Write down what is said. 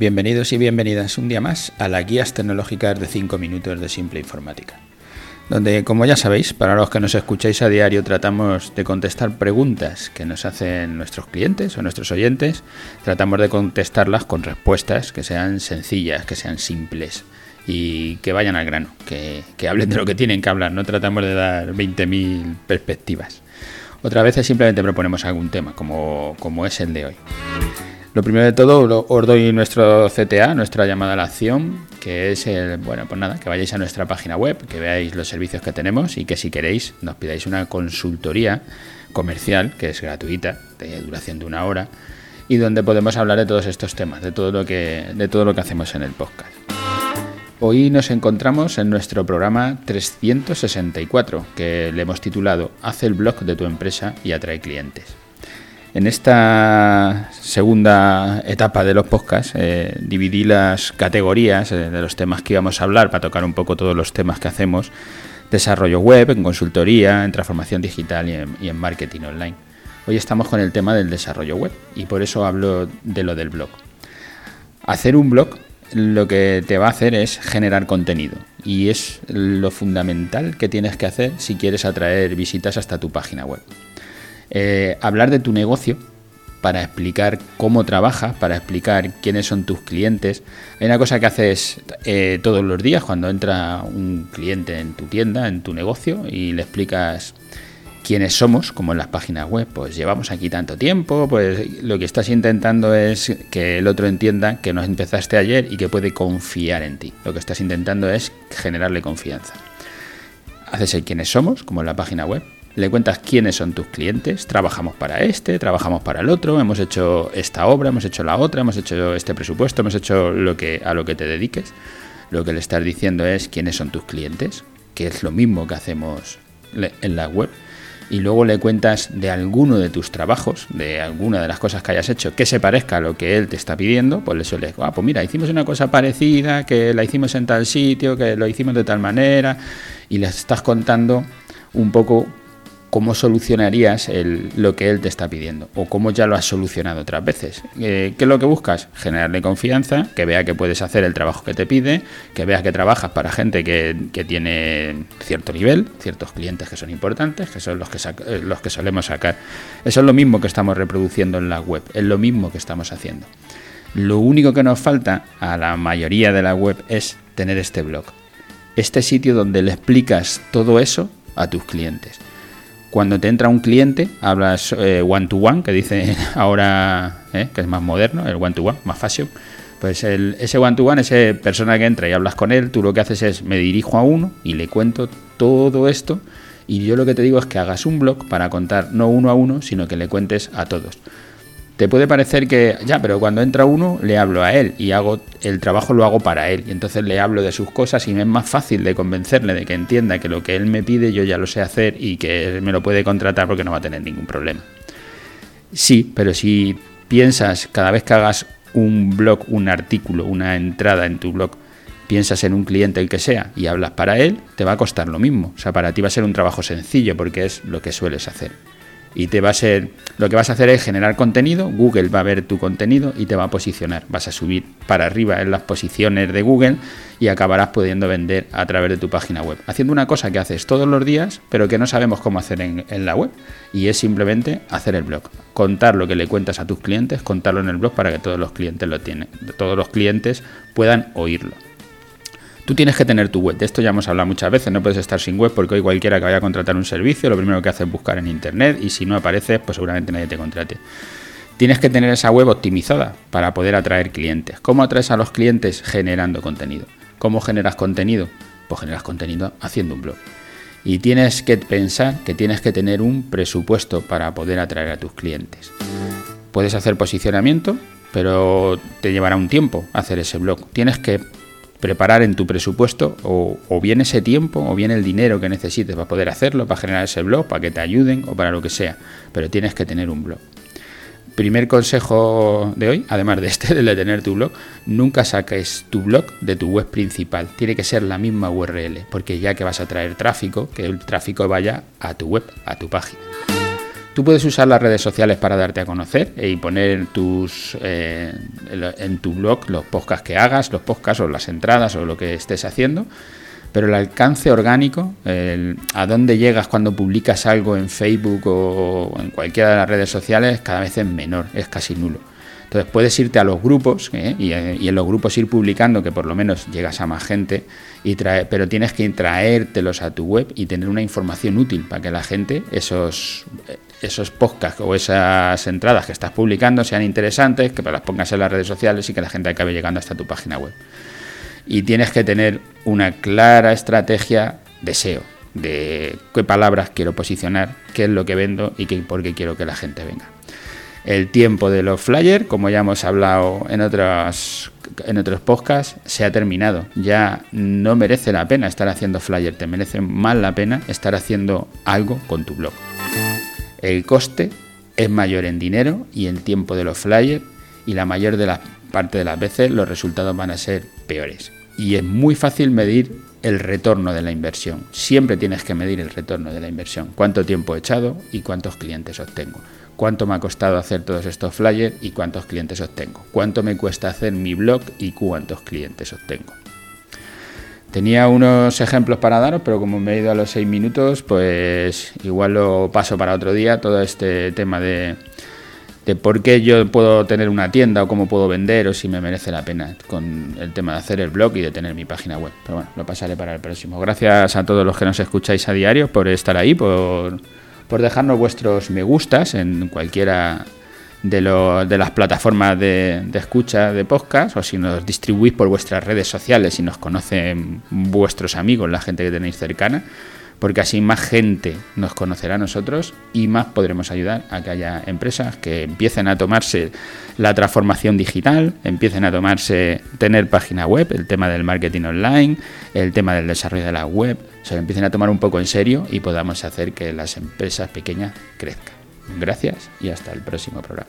Bienvenidos y bienvenidas un día más a las guías tecnológicas de 5 minutos de Simple Informática, donde, como ya sabéis, para los que nos escucháis a diario, tratamos de contestar preguntas que nos hacen nuestros clientes o nuestros oyentes, tratamos de contestarlas con respuestas que sean sencillas, que sean simples y que vayan al grano, que, hablen de lo que tienen que hablar, no tratamos de dar 20.000 perspectivas. Otra vez simplemente proponemos algún tema, como, como es el de hoy. Lo primero de todo, os doy nuestro CTA, nuestra llamada a la acción, que es el, bueno, pues nada, que vayáis a nuestra página web, que veáis los servicios que tenemos y que si queréis nos pidáis una consultoría comercial, que es gratuita, de duración de una hora, y donde podemos hablar de todos estos temas, de todo lo que, de todo lo que hacemos en el podcast. Hoy nos encontramos en nuestro programa 364, que le hemos titulado Haz el blog de tu empresa y atrae clientes. En esta segunda etapa de los podcasts eh, dividí las categorías eh, de los temas que íbamos a hablar para tocar un poco todos los temas que hacemos. Desarrollo web, en consultoría, en transformación digital y en, y en marketing online. Hoy estamos con el tema del desarrollo web y por eso hablo de lo del blog. Hacer un blog lo que te va a hacer es generar contenido y es lo fundamental que tienes que hacer si quieres atraer visitas hasta tu página web. Eh, hablar de tu negocio para explicar cómo trabajas, para explicar quiénes son tus clientes. Hay una cosa que haces eh, todos los días cuando entra un cliente en tu tienda, en tu negocio, y le explicas quiénes somos, como en las páginas web, pues llevamos aquí tanto tiempo, pues lo que estás intentando es que el otro entienda que no empezaste ayer y que puede confiar en ti. Lo que estás intentando es generarle confianza. Haces el quiénes somos, como en la página web, le cuentas quiénes son tus clientes, trabajamos para este, trabajamos para el otro, hemos hecho esta obra, hemos hecho la otra, hemos hecho este presupuesto, hemos hecho lo que a lo que te dediques. Lo que le estás diciendo es quiénes son tus clientes, que es lo mismo que hacemos en la web. Y luego le cuentas de alguno de tus trabajos, de alguna de las cosas que hayas hecho, que se parezca a lo que él te está pidiendo, pues le suele, ah, pues mira, hicimos una cosa parecida, que la hicimos en tal sitio, que lo hicimos de tal manera, y le estás contando un poco cómo solucionarías lo que él te está pidiendo o cómo ya lo has solucionado otras veces. Eh, ¿Qué es lo que buscas? Generarle confianza, que vea que puedes hacer el trabajo que te pide, que vea que trabajas para gente que, tiene cierto nivel, ciertos clientes que son importantes, que son los que, eh, los que solemos sacar. Eso es lo mismo que estamos reproduciendo en la web, es lo mismo que estamos haciendo. Lo único que nos falta a la mayoría de la web es tener este blog. Este sitio donde le explicas todo eso a tus clientes cuando te entra un cliente, hablas one to one, que dice ahora eh, que es más moderno, el one to one, más fashion. Pues el, ese one to one, esa persona que entra y hablas con él, tú lo que haces es me dirijo a uno y le cuento todo esto. Y yo lo que te digo es que hagas un blog para contar no uno a uno, sino que le cuentes a todos. Te puede parecer que, ya, pero cuando entra uno le hablo a él y hago el trabajo lo hago para él. Y entonces le hablo de sus cosas y me es más fácil de convencerle de que entienda que lo que él me pide yo ya lo sé hacer y que me lo puede contratar porque no va a tener ningún problema. Sí, pero si piensas cada vez que hagas un blog, un artículo, una entrada en tu blog, piensas en un cliente el que sea y hablas para él, te va a costar lo mismo. O sea, para ti va a ser un trabajo sencillo porque es lo que sueles hacer y te va a ser lo que vas a hacer es generar contenido, Google va a ver tu contenido y te va a posicionar, vas a subir para arriba en las posiciones de Google y acabarás pudiendo vender a través de tu página web, haciendo una cosa que haces todos los días, pero que no sabemos cómo hacer en, la web y es simplemente hacer el blog, contar lo que le cuentas a tus clientes, contarlo en el blog para que todos los clientes lo tienen, todos los clientes puedan oírlo. Tú tienes que tener tu web. De esto ya hemos hablado muchas veces. No puedes estar sin web porque hoy cualquiera que vaya a contratar un servicio, lo primero que hace es buscar en internet y si no apareces, pues seguramente nadie te contrate. Tienes que tener esa web optimizada para poder atraer clientes. ¿Cómo atraes a los clientes? Generando contenido. ¿Cómo generas contenido? Pues generas contenido haciendo un blog. Y tienes que pensar que tienes que tener un presupuesto para poder atraer a tus clientes. Puedes hacer posicionamiento, pero te llevará un tiempo hacer ese blog. Tienes que preparar en tu presupuesto o, bien ese tiempo o bien el dinero que necesites para poder hacerlo, para generar ese blog, para que te ayuden o para lo que sea. Pero tienes que tener un blog. Primer consejo de hoy, además de este, de tener tu blog, nunca saques tu blog de tu web principal. Tiene que ser la misma URL, porque ya que vas a traer tráfico, que el tráfico vaya a tu web, a tu página. Tú puedes usar las redes sociales para darte a conocer y poner tus eh, en tu blog los podcasts que hagas, los podcasts o las entradas o lo que estés haciendo, pero el alcance orgánico, a dónde llegas cuando publicas algo en Facebook o en cualquiera de las redes sociales, cada vez es menor, es casi nulo. Entonces puedes irte a los grupos ¿eh? y, en los grupos ir publicando que por lo menos llegas a más gente, y trae, pero tienes que traértelos a tu web y tener una información útil para que la gente, esos, esos podcasts o esas entradas que estás publicando sean interesantes, que las pongas en las redes sociales y que la gente acabe llegando hasta tu página web. Y tienes que tener una clara estrategia de SEO, de qué palabras quiero posicionar, qué es lo que vendo y qué, por qué quiero que la gente venga el tiempo de los flyers, como ya hemos hablado en otros, en otros podcasts, se ha terminado. Ya no merece la pena estar haciendo flyers, te merece más la pena estar haciendo algo con tu blog. El coste es mayor en dinero y en tiempo de los flyers y la mayor de la parte de las veces los resultados van a ser peores. Y es muy fácil medir el retorno de la inversión. Siempre tienes que medir el retorno de la inversión. Cuánto tiempo he echado y cuántos clientes obtengo cuánto me ha costado hacer todos estos flyers y cuántos clientes obtengo, cuánto me cuesta hacer mi blog y cuántos clientes obtengo. Tenía unos ejemplos para daros, pero como me he ido a los seis minutos, pues igual lo paso para otro día, todo este tema de, de por qué yo puedo tener una tienda o cómo puedo vender o si me merece la pena con el tema de hacer el blog y de tener mi página web. Pero bueno, lo pasaré para el próximo. Gracias a todos los que nos escucháis a diario por estar ahí, por por dejarnos vuestros me gustas en cualquiera de, de las plataformas de, de, escucha de podcast o si nos distribuís por vuestras redes sociales y nos conocen vuestros amigos, la gente que tenéis cercana porque así más gente nos conocerá a nosotros y más podremos ayudar a que haya empresas que empiecen a tomarse la transformación digital, empiecen a tomarse tener página web, el tema del marketing online, el tema del desarrollo de la web, se lo empiecen a tomar un poco en serio y podamos hacer que las empresas pequeñas crezcan. Gracias y hasta el próximo programa.